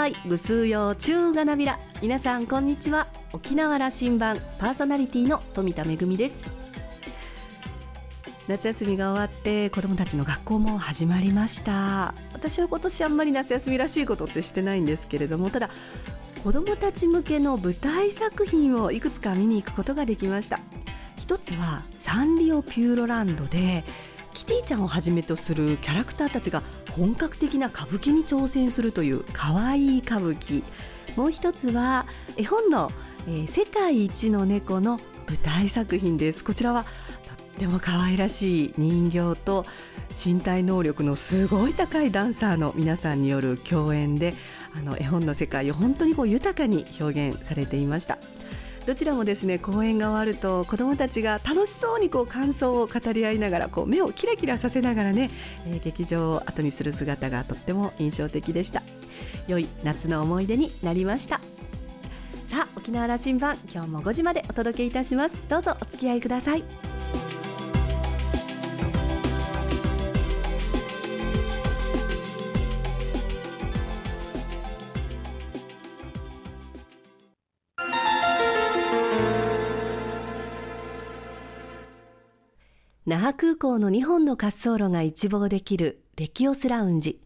さい。ぐすうよう中がなびら。皆さんこんにちは。沖縄羅針盤パーソナリティの富田恵です。夏休みが終わって子どもたちの学校も始まりました。私は今年あんまり夏休みらしいことってしてないんですけれどもただ子どもたち向けの舞台作品をいくつか見に行くことができました。一つはサンリオピューロランドでキティちゃんをはじめとするキャラクターたちが本格的な歌舞伎に挑戦するというかわいい歌舞伎。もう一つは絵本の、えー、世界一の猫の舞台作品です。こちらはとっても可愛らしい人形と身体能力のすごい高いダンサーの皆さんによる共演であの絵本の世界を本当にこう豊かに表現されていました。どちらもですね公演が終わると子どもたちが楽しそうにこう感想を語り合いながらこう目をキラキラさせながらね、えー、劇場を後にする姿がとっても印象的でした。良い夏の思い出になりました。さあ沖縄羅針盤今日も5時までお届けいたします。どうぞお付き合いください。那覇空港の2本の滑走路が一望できるレキオスラウンジ。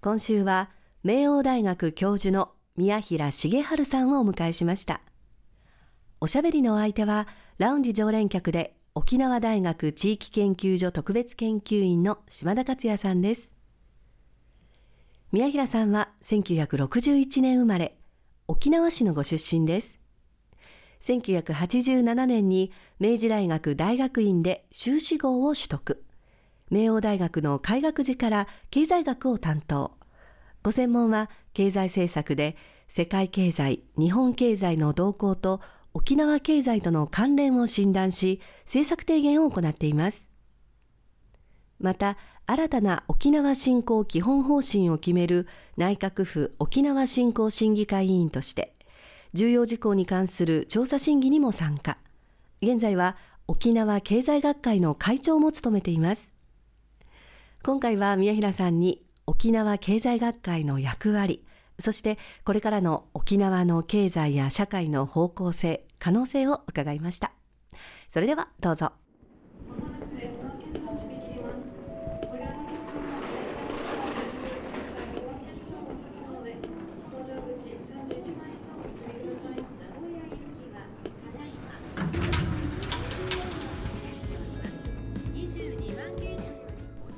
今週は明王大学教授の宮平茂春さんをお迎えしました。おしゃべりのお相手はラウンジ常連客で沖縄大学地域研究所特別研究員の島田克也さんです。宮平さんは1961年生まれ沖縄市のご出身です。1987年に明治大学大学院で修士号を取得。明王大学の開学時から経済学を担当。ご専門は経済政策で世界経済、日本経済の動向と沖縄経済との関連を診断し、政策提言を行っています。また、新たな沖縄振興基本方針を決める内閣府沖縄振興審議会委員として、重要事項に関する調査審議にも参加。現在は沖縄経済学会の会長も務めています。今回は宮平さんに沖縄経済学会の役割、そしてこれからの沖縄の経済や社会の方向性、可能性を伺いました。それではどうぞ。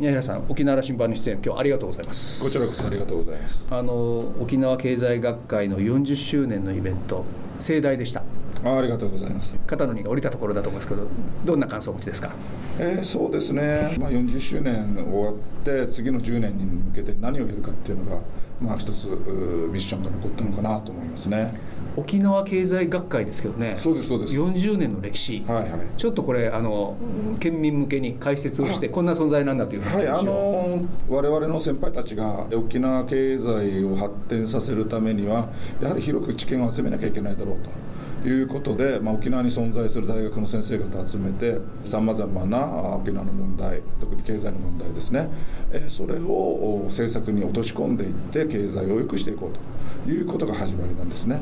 宮平さん沖縄羅針盤に出演今日ありがとうございます。こちらこそありがとうございます。あの沖縄経済学会の40周年のイベント盛大でした。あありがとうございます。肩の荷が下りたところだと思いますけどどんな感想をお持ちですか、えー、そうですね、まあ、40周年終わって次の10年に向けて何をやるかっていうのが、まあ、一つミッションが残ったのかなと思いますね沖縄経済学会ですけどね。そうですそうです。40年の歴史、はいはい、ちょっとこれあの県民向けに解説をしてこんな存在なんだというはいあの我々の先輩たちが沖縄経済を発展させるためにはやはり広く知見を集めなきゃいけないだろうということで、まあ、沖縄に存在する大学の先生方を集めてさまざまな沖縄の問題特に経済の問題ですね、えそれを政策に落とし込んでいって経済を良くしていこうということが始まりなんですね。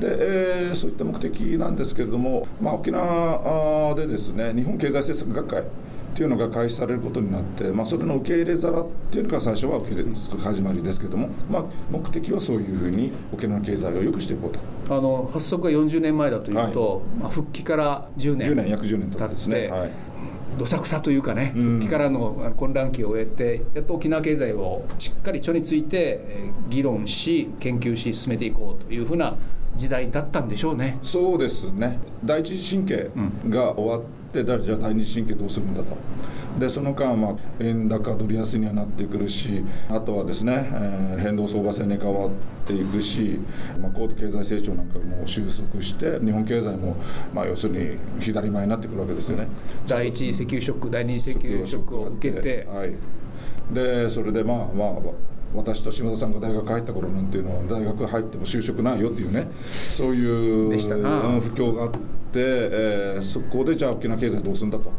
で、え、そういった目的なんですけれども、まあ、沖縄でですね日本経済政策学会っていうのが開始されることになって、まあ、それの受け入れ皿っていうのが最初は受け入れ始まりですけども、まあ、目的はそういうふうに沖縄の経済を良くしていこうと。あの発足が40年前だというと、はい、まあ、復帰から10年10年約10年経ってですね、はい。どさくさというかね、復帰からの混乱期を終えて、やっと沖縄経済をしっかり著について議論し、研究し、進めていこうというふうな時代だったんでしょうね。そうですね。第一次神経が終わっってじゃあ第二神経どうするんだと。でその間、まあ、円高ドル安にはなってくるしあとはですね、えー、変動相場制に変わっていくし、まあ、高度経済成長なんかも収束して日本経済も、まあ、要するに左前になってくるわけですよね、第一次石油ショック第二次石油ショックを受けて、はい、でそれでまあまあ私と島田さんが大学入った頃なんていうのは大学入っても就職ないよっていうね。そういう不況があって、えー、そこでじゃあ沖縄経済どうするんだと、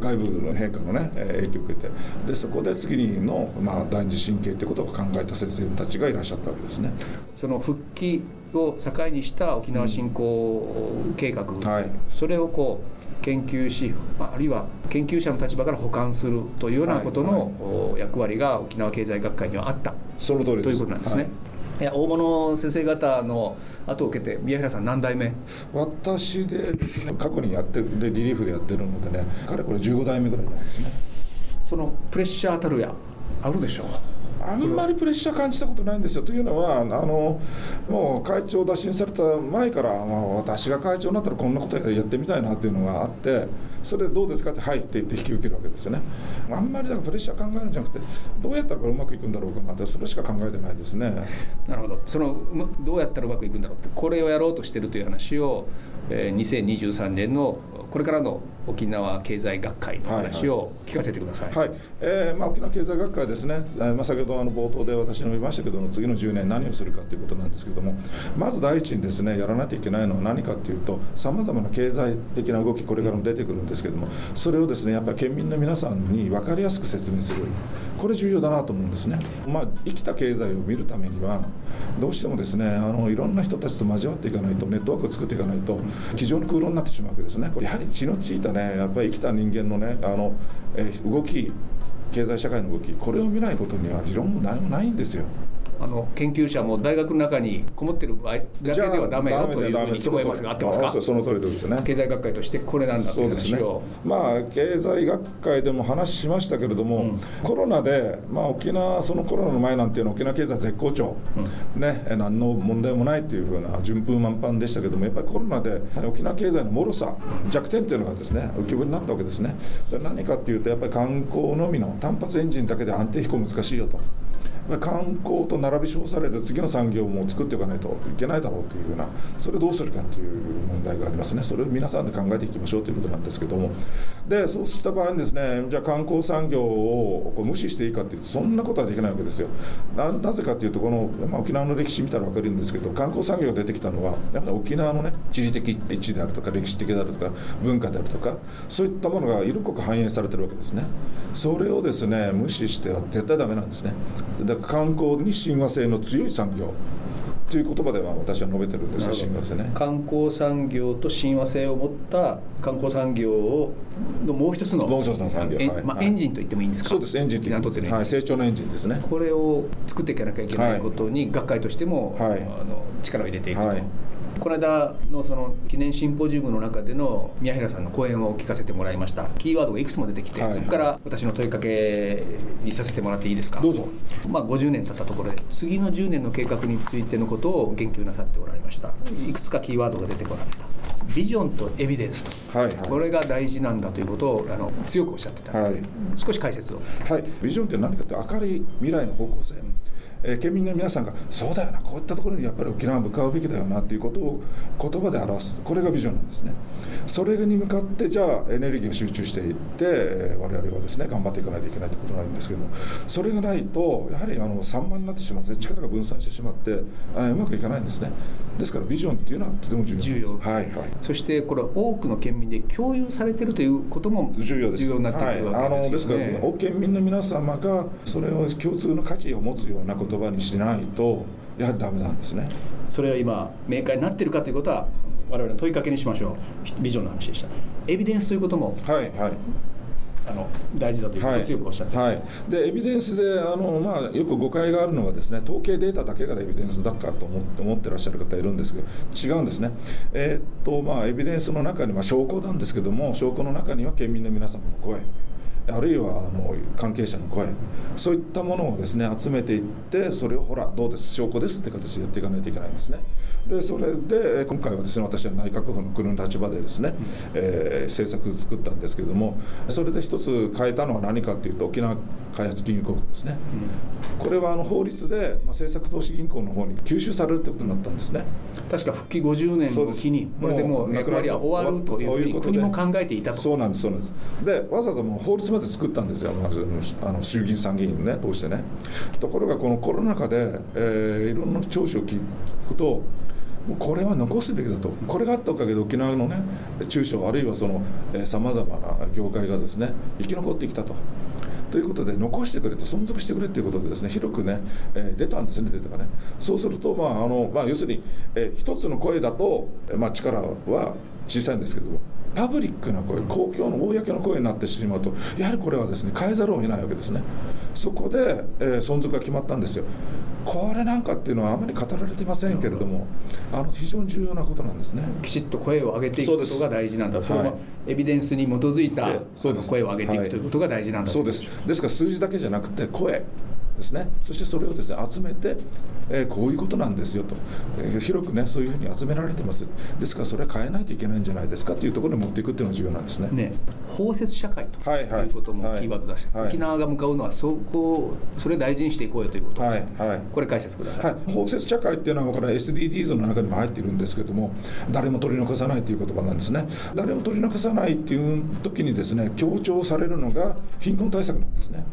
外部の変化のね影響を受けて。でそこで次の、まあ、第二次神経ということを考えた先生たちがいらっしゃったわけですね。その復帰を境にした沖縄振興計画、うん。はい、それをこう研究しあるいは研究者の立場から補完するというようなことの役割が沖縄経済学会にはあった。その通りということなんですね。はいいや大物先生方の後を受けて宮平さん何代目？私でですね過去にやってるでリリーフでやってるのでねかれこれ15代目ぐらいなんですね。そのプレッシャーたるやあるでしょうあんまりプレッシャー感じたことないんですよ。というのはあのもう会長打診された前から、まあ、私が会長になったらこんなことやってみたいなっていうのがあってそれでどうですかって「はい」って言って引き受けるわけですよね。あんまりだからプレッシャー考えるんじゃなくてどうやったらうまくいくんだろうかなってそれしか考えてないですね。なるほどそのどうやったらうまくいくんだろうってこれをやろうとしてるという話を、えー、2023年のこれからの沖縄経済学会の話を聞かせてください、はいはい、えー、まあ、沖縄経済学会ですね、えー、まあ、先ほどあの冒頭で私述べましたけども次の10年何をするかということなんですけどもまず第一にですねやらなきゃいけないのは何かというとさまざまな経済的な動きこれからも出てくるんですけどもそれをですねやっぱり県民の皆さんに分かりやすく説明するこれ重要だなと思うんですね、まあ、生きた経済を見るためにはどうしてもですねあのいろんな人たちと交わっていかないとネットワークを作っていかないと机上の空論になってしまうわけですね。やはり血のついたねやっぱり生きた人間のねあの、え動き経済社会の動きこれを見ないことには理論も何もないんですよ。あの研究者も大学の中にこもってる場合だけではだめよというふうに聞こえますが合ってますか？その通りですね。経済学会としてこれなんだという話を、ね、まあ経済学会でも話しましたけれども、うん、コロナで、まあ、沖縄そのコロナの前なんていうのは沖縄経済絶好調、うん、ね何の問題もないっていうふうな順風満帆でしたけどもやっぱりコロナで沖縄経済の脆さ弱点っていうのがですね浮き彫りになったわけですね。それ何かっていうとやっぱり観光のみの単発エンジンだけで安定飛行難しいよと。観光と並び称される次の産業も作っていかないといけないだろうというようなそれをどうするかという問題がありますね。それを皆さんで考えていきましょうということなんですけども。でそうした場合にですねじゃあ観光産業をこう無視していいかというとそんなことはできないわけですよ。なぜかというとこの、まあ、沖縄の歴史見たら分かるんですけど観光産業が出てきたのはやっぱり沖縄のね地理的位置であるとか歴史的であるとか文化であるとかそういったものが色濃く反映されてるわけですね。それをですね無視しては絶対ダメなんですね。だから観光に親和性の強い産業という言葉では私は述べてるんですよ親和性ね。観光産業と親和性を持った観光産業をのもう一つのもう一つの産業、はい。まあ、エンジンと言ってもいいんですか？そうです。エンジンと言ってはい、成長のエンジンですね。これを作っていかなきゃいけないことに学会としても、はい、あの力を入れていくと、はいこの間のその記念シンポジウムの中での宮平さんの講演を聞かせてもらいました。キーワードがいくつも出てきて、はい、そこから私の問いかけにさせてもらっていいですか？どうぞ、まあ、50年経ったところで次の10年の計画についてのことを言及なさっておられました。いくつかキーワードが出てこられた。ビジョンとエビデンスと、はいはい、これが大事なんだということをあの強くおっしゃってた、はい、少し解説を、はい、ビジョンって何かって明るい未来の方向性、えー、県民の皆さんがそうだよなこういったところにやっぱり沖縄向かうべきだよなということを言葉で表すこれがビジョンなんですね。それに向かってじゃあエネルギーを集中していって、えー、我々はですね頑張っていかないといけないということになるんですけどもそれがないとやはりあの散漫になってしまって力が分散してしまってあうまくいかないんですね。ですからビジョンっていうのはとても重要重要。はいはい。そしてこれ多くの県民で共有されているということも重要です。重要になってくるわけですよね、はい、あのですから県民の皆様がそれを共通の価値を持つような言葉にしないとやはりダメなんですね。それは今明快になっているかということは我々の問いかけにしましょう。ビジョンの話でした。エビデンスということもはいはい。あの大事だということを強くおっしゃって、はい、はい、でエビデンスであの、まあ、よく誤解があるのはですね統計データだけがエビデンスだかと思って思ってらっしゃる方いるんですけど違うんですね、えー、っとまあ、エビデンスの中に、まあ、証拠なんですけども証拠の中には県民の皆様の声あるいはあの関係者の声そういったものをですね集めていってそれをほらどうです証拠ですって形でやっていかないといけないんですね。でそれで今回はですね私は内閣府の国の立場でですね、えー、政策を作ったんですけれどもそれで一つ変えたのは何かというと沖縄開発金融公庫ですね、これはあの法律で、まあ、政策投資銀行の方に吸収されるということになったんですね。確か復帰50年の日にこれでもう役割は終わるというふうに国も考えていたと。そうなんですそうなんです。でわざわざもう法律まで作ったんですよ、まずあの衆議院参議院ね通してね。ところがこのコロナ禍で、えー、いろんな聴取を聞くともうこれは残すべきだと。これがあったおかげで沖縄のね中小あるいはさまざまな業界がですね生き残ってきたと。ということで残してくれと存続してくれということでですね広くね、えー、出たんですねデータがね。そうするとまああの、まあ、要するに、えー、一つの声だと、まあ、力は小さいんですけども。パブリックな声公共の公の声になってしまうとやはりこれはですね変えざるを得ないわけですね。そこで、えー、存続が決まったんですよ。これなんかっていうのはあまり語られてませんけれどもあの非常に重要なことなんですね。きちっと声を上げていくことが大事なんだ。それはエビデンスに基づいた声を上げていくということが大事なんだそうです。ですから数字だけじゃなくて声ですね。そしてそれをですね集めて、えー、こういうことなんですよと、えー、広くねそういうふうに集められてます。ですからそれは変えないといけないんじゃないですか。というところに持っていくっていうのが重要なんですね。ね包摂社会と、はいはい、いうこともキーワードだし、はい、沖縄が向かうのはそこそれを大事にしていこうよということです、はい。はい、これ解説ください、はい、包摂社会っていうのはこれ SDGs の中にも入っているんですけども誰も取り残さないという言葉なんですね。誰も取り残さないっていう時にですね強調されるのが貧困対策なんですね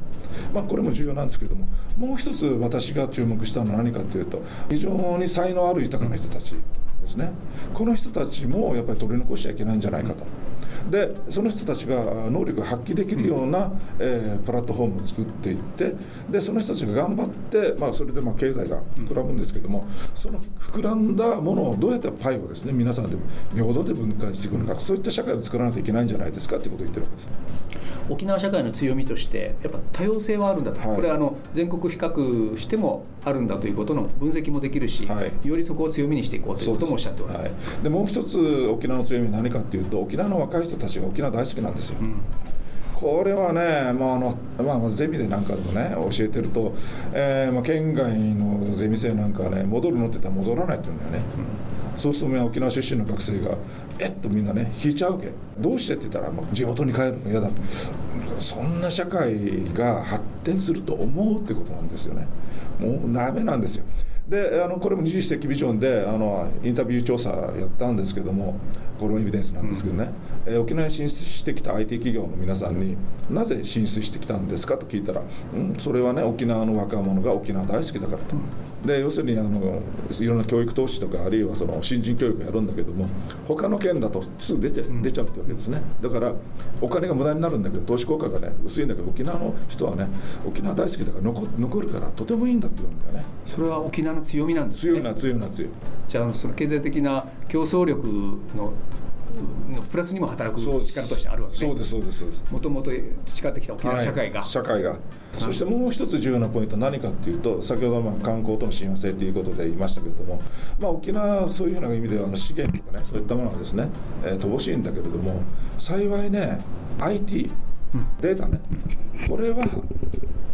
まあ、これも重要なんですけれどももう一つ私が注目したのは何かというと非常に才能ある豊かな人たちですねこの人たちもやっぱり取り残しちゃいけないんじゃないかと。でその人たちが能力を発揮できるような、えー、プラットフォームを作っていってでその人たちが頑張って、まあ、それでまあ経済が膨らむんですけども、その膨らんだものをどうやってパイをですね皆さんで平等で分解していくのかそういった社会を作らないといけないんじゃないですかということを言ってるわけです。沖縄社会の強みとしてやっぱ多様性はあるんだと、はい、これはあの全国比較してもあるんだということの分析もできるし、はい、よりそこを強みにしていこうということもおっしゃっておられる、はい、でもう一つ沖縄の強みは何かというと沖縄の若い人たちが沖縄大好きなんですよ。うん。これはね、まああのまあ、ゼミでなんかでもね教えてると、えーまあ、県外のゼミ生なんかはね戻るのって言ったら戻らないって言うんだよね、うん、そうすると沖縄出身の学生がえっとみんなね引いちゃうわけどうしてって言ったら、まあ、地元に帰るの嫌だそんな社会が発展すると思うってことなんですよね。もうダメなんですよ。であのこれも21世紀ビジョンであのインタビュー調査やったんですけどもこれもエビデンスなんですけどね、うん、え沖縄に進出してきた IT 企業の皆さんになぜ進出してきたんですかと聞いたら、うん、それはね沖縄の若者が沖縄大好きだからと、うん、で要するにあのいろんな教育投資とかあるいはその新人教育をやるんだけども他の県だとすぐ出て出ちゃうってわですね。だからお金が無駄になるんだけど投資効果がね薄いんだけど沖縄の人はね沖縄大好きだから残残るからとてもいいんだって言うんだよね。それは沖縄の強みなんですね。強いな強いな強いじゃあその経済的な競争力のプラスにも働く力としてあるわけです、ね、そうですそうですそうです。もともと培ってきた沖縄社会が、はい、社会が。そしてもう一つ重要なポイントは何かっていうと先ほどまあ観光との親和性ということで言いましたけれども、まあ、沖縄はそういうふうな意味ではあの資源とかねそういったものはですね、えー、乏しいんだけれども幸いね IT データねこれは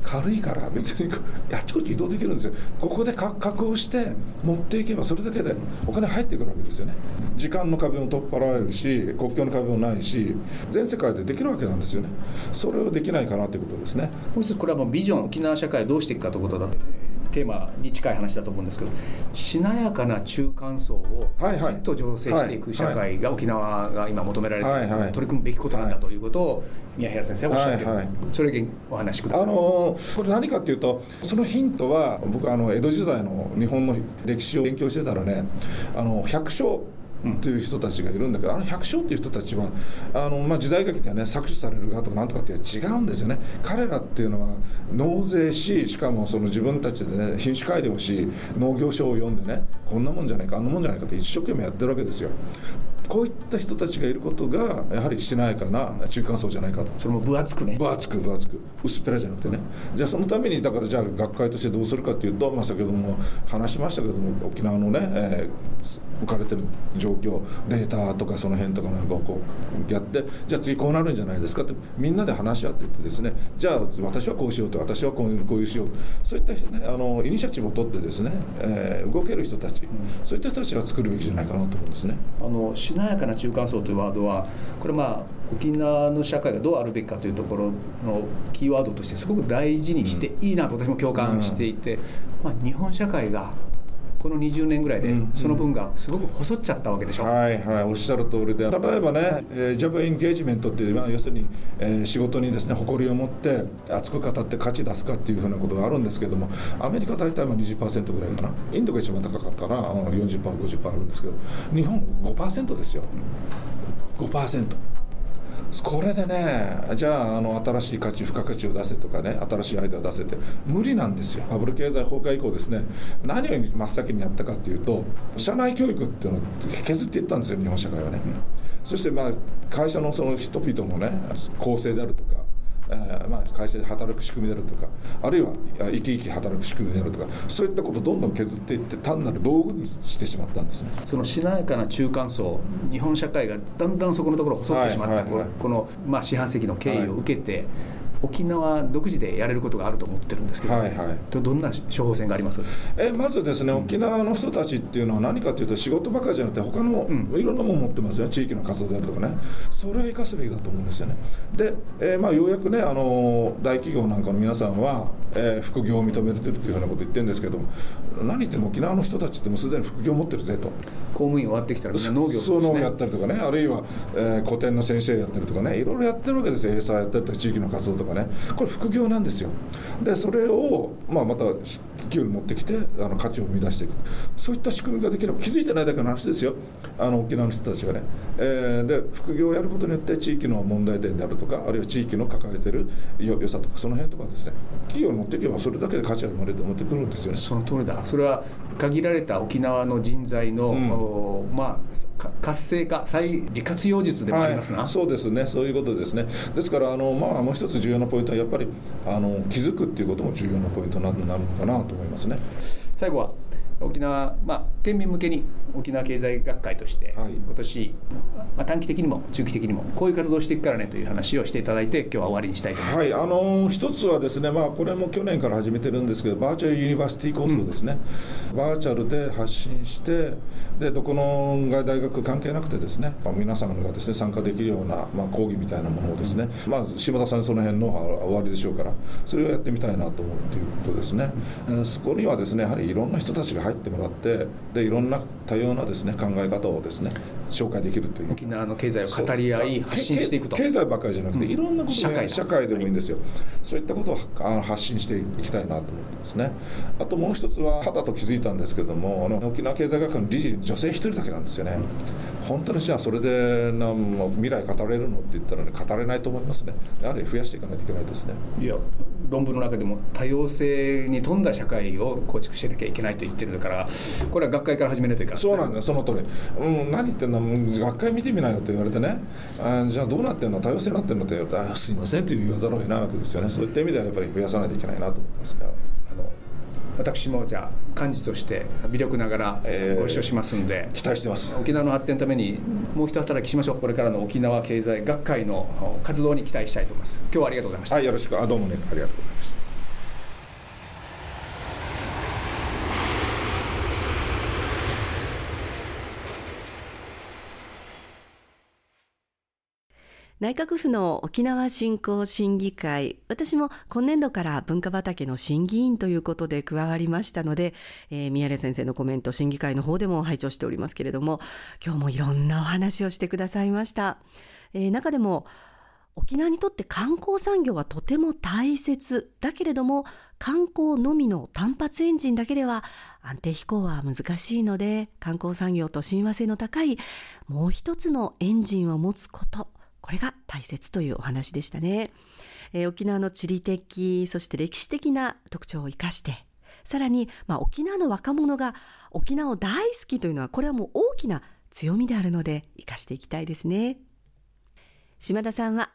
軽いから別にあちこち移動できるんですよ。ここで確保して持っていけばそれだけでお金入ってくるわけですよね。時間の壁も取っ払えるし国境の壁もないし全世界でできるわけなんですよね。それをできないかなということですね。もう一つこれはもうビジョン沖縄社会をどうしていくかということだ。テーマに近い話だと思うんですけどしなやかな中間層をきちっと醸成していく社会が沖縄が今求められている、取り組むべきことなんだということを宮平先生はおっしゃってる、はいはい、それお話しください、あのこれ何かっていうとそのヒントは僕あの江戸時代の日本の歴史を勉強してたらねあの百姓という人たちがいるんだけど、あの百姓っていう人たちはあの、まあ、時代劇ではね搾取される側とかなんとかって違うんですよね。彼らっていうのは納税ししかもその自分たちでね品種改良し農業書を読んでねこんなもんじゃないかあんなもんじゃないかって一生懸命やってるわけですよこういった人たちがいることがやはりしなやかな中間層じゃないかと。それも分厚くね。分厚く分厚く。薄っぺらじゃなくてね、じゃあそのためにだからじゃあ学会としてどうするかというと、まあ、先ほども話しましたけども沖縄のね、えー、置かれてる状況データとかその辺とかなんかをこうやってじゃあ次こうなるんじゃないですかってみんなで話し合っていってですねじゃあ私はこうしようと私はこういうこういうしようそういった人ねあのイニシアチブを取ってですね、えー、動ける人たち、うん、そういった人たちが作るべきじゃないかなと思うんですね。あのしなやかな中間層というワードはこれまあ沖縄の社会がどうあるべきかというところのキーワードとしてすごく大事にしていいなと私も共感していて、まあ、日本社会がこの20年ぐらいでその分がすごく細っちゃったわけでしょ、うん、はいはい。おっしゃる通りで。例えばね、えー、ジョブエンゲージメントっていう、まあ、要するに、えー、仕事にですね誇りを持って熱く語って価値出すかっていうふうなことがあるんですけどもアメリカ大体まあ20%ぐらいかな。インドが一番高かったら 40%50% あるんですけど。日本5%ですよ。5%。これでねじゃああの新しい価値付加価値を出せとかね新しいアイデアを出せて無理なんですよ。バブル経済崩壊以降ですね。何を真っ先にやったかっていうと社内教育っていうのを削っていったんですよ日本社会はね、そしてまあ会社のその人々のね構成であるとかえまあ、会社で働く仕組みであるとかあるいは生き生き働く仕組みであるとかそういったことをどんどん削っていって単なる道具にしてしまったんですね。そのしなやかな中間層日本社会がだんだんそこのところ細ってしまった、はいはいはい、この、まあ、四半世紀の経緯を受けて、はい沖縄独自でやれることがあると思ってるんですけど、はいはい、どんな処方箋があります？えまずですね、沖縄の人たちっていうのは何かというと仕事ばかりじゃなくて他のいろんなもの持ってますよ、地域の活動であるとかね。それを生かすべきだと思うんですよね。で、えー、まあ、ようやくねあの大企業なんかの皆さんは、えー、副業を認めれてるというふうなことを言ってるんですけど何言っても沖縄の人たちってもうすでに副業を持ってるぜと公務員終わってきたらみんな農業、ね、そう農業やったりとかね。あるいは、えー、古典の先生やったりとかね。いろいろやってるわけですよ。エーサーやったりとか地域の活動とかね。これ副業なんですよ。でそれを、まあ、また企業に持ってきてあの価値を生み出していく。そういった仕組みができれば気づいてないだけの話ですよ。あの沖縄の人たちがね、えー、で副業をやることによって地域の問題点であるとかあるいは地域の抱えてる良さとかその辺とかですね企業に持っていけばそれだけで価値が生まれて持ってくるんですよね。その通りだ。それは限られた沖縄の人材の、うん、まあ活性化再利活用術でもありますな、はい、そうですね。そういうことですね。ですからあの、まあ、もう一つ重要なポイントはやっぱりあの気づくっていうことも重要なポイントになるのかなと思いますね。最後は沖縄、まあ、県民向けに沖縄経済学会として、はい、今年、まあ、短期的にも中期的にもこういう活動をしていくからねという話をしていただいて今日は終わりにしたいと思います、はい、あの一つはですね、まあ、これも去年から始めてるんですけどバーチャルユニバーシティ構想ですね、うん、バーチャルで発信してでどこの大学関係なくてですね、まあ、皆さんがですね参加できるような、まあ、講義みたいなものをですね、まあ、島田さんその辺の終わりでしょうからそれをやってみたいなと思うということですね、うん、そこにはですねやはりいろんな人たちが入ってもらってでいろんな多様なですね考え方をですね紹介できるという。沖縄の経済を語り合い発信していくと。経済ばっかりじゃなくて、いろんなこと、社会社会でもいいんですよ。そういったことをあの発信していきたいなと思ってますね。あともう一つは肌と気づいたんですけれどもあの沖縄経済学会の理事女性一人だけなんですよね。本当にじゃあそれでな未来語れるのって言ったらね語れないと思いますね。やはり増やしていかないといけないですね。いや論文の中でも多様性に富んだ社会を構築しなきゃいけないと言ってるからこれは学会から始めないといけないそうなんだよその通り、うん、何言ってんの学会見てみなよって言われてね。あじゃあどうなってんの？多様性になってんのって言われてすいませんと言わざるを得ないわけですよねそういった意味ではやっぱり増やさないといけないなと思います、あの私もじゃあ幹事として微力ながらご一緒しますんで、えー、期待してます。沖縄の発展のためにもう一働きしましょう。これからの沖縄経済学会の活動に期待したいと思います。今日はありがとうございました、はい、よろしく。あどうもねありがとうございました内閣府の沖縄振興審議会私も今年度から文化畑の審議員ということで加わりましたので、えー、宮根先生のコメント審議会の方でも拝聴しておりますけれども今日もいろんなお話をしてくださいました、えー、中でも沖縄にとって観光産業はとても大切だけれども観光のみの単発エンジンだけでは安定飛行は難しいので観光産業と親和性の高いもう一つのエンジンを持つこと。これが大切というお話でしたね、えー、沖縄の地理的そして歴史的な特徴を生かしてさらに、まあ、沖縄の若者が沖縄を大好きというのはこれはもう大きな強みであるので生かしていきたいですね。島田さんは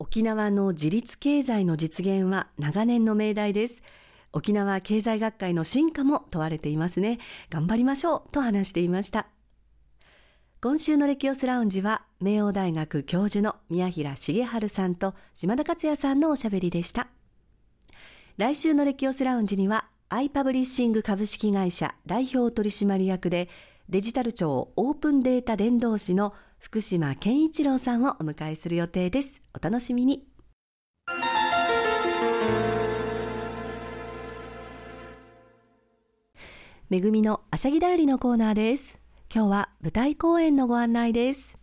沖縄の自立経済の実現は長年の命題です。沖縄経済学会の進化も問われていますね。頑張りましょうと話していました。今週のレキオスラウンジは明王大学教授の宮平茂春さんと島田克也さんのおしゃべりでした。来週のレキオスラウンジにはアイパブリッシング株式会社代表取締役でデジタル庁オープンデータ伝道師の福島健一郎さんをお迎えする予定です。お楽しみに。めぐみのあしゃぎだよりのコーナーです。今日は舞台公演のご案内です。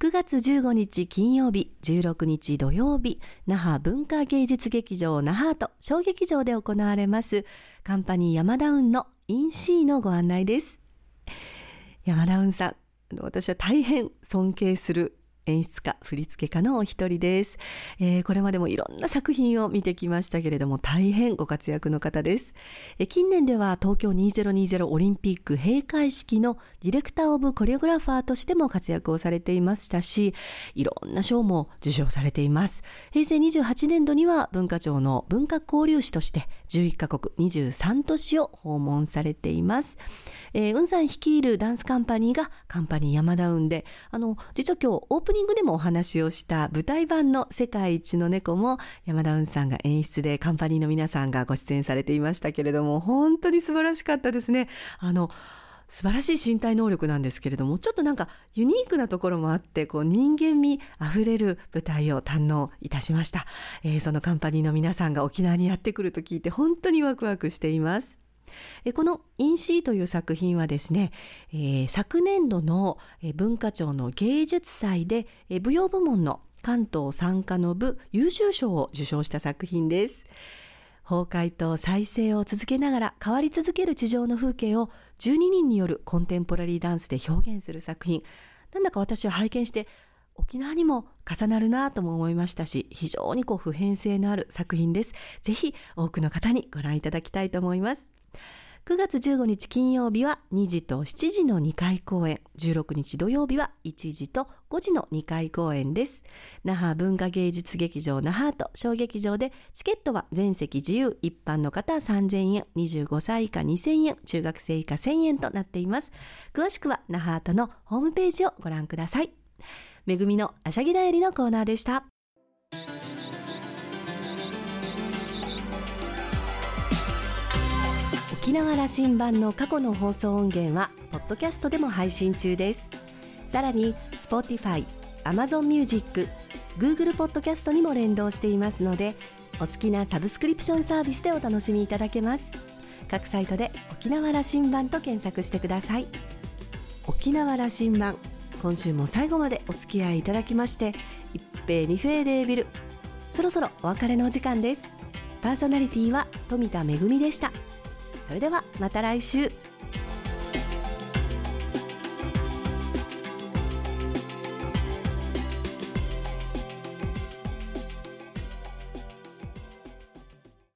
9月15日金曜日16日土曜日那覇文化芸術劇場那覇と小劇場で行われますカンパニー山田運のインシーのご案内です。山田運さん私は大変尊敬する演出家振付家のお一人です、えー、これまでもいろんな作品を見てきましたけれども大変ご活躍の方です、えー、近年では東京2020オリンピック閉会式のディレクターオブコレオグラファーとしても活躍をされていましたしいろんな賞も受賞されています。平成28年度には文化庁の文化交流士として11カ国23都市を訪問されています、えー、雲山率いるダンスカンパニーがカンパニー山田雲であの実は今日オープニングでもお話をした舞台版の世界一の猫も山田雲さんが演出でカンパニーの皆さんがご出演されていましたけれども本当に素晴らしかったですね。あの素晴らしい身体能力なんですけれどもちょっとなんかユニークなところもあってこう人間味あふれる舞台を堪能いたしました、えー、そのカンパニーの皆さんが沖縄にやってくると聞いて本当にワクワクしています。この「インシー」という作品はですね、えー、昨年度の文化庁の芸術祭で舞踊部門の関東参加の部優秀賞を受賞した作品です。崩壊と再生を続けながら変わり続ける地上の風景を12人によるコンテンポラリーダンスで表現する作品なんだか私は拝見して沖縄にも重なるなとも思いましたし非常にこう普遍性のある作品です。ぜひ多くの方にご覧いただきたいと思います。9月15日金曜日は2時と7時の2回公演。16日土曜日は1時と5時の2回公演です。那覇文化芸術劇場那覇と小劇場でチケットは全席自由。一般の方3000円。25歳以下2000円。中学生以下1000円となっています。詳しくは那覇とのホームページをご覧ください。めぐみのあしゃぎだよりのコーナーでした。沖縄羅針盤の過去の放送音源はポッドキャストでも配信中です。さらに Spotify、Amazon Music、Google ポッドキャストにも連動していますのでお好きなサブスクリプションサービスでお楽しみいただけます。各サイトで沖縄羅針盤と検索してください。沖縄羅針盤。今週も最後までお付き合いいただきまして一平二平レービル。そろそろお別れのお時間です。パーソナリティは富田恵でした。それではまた来週。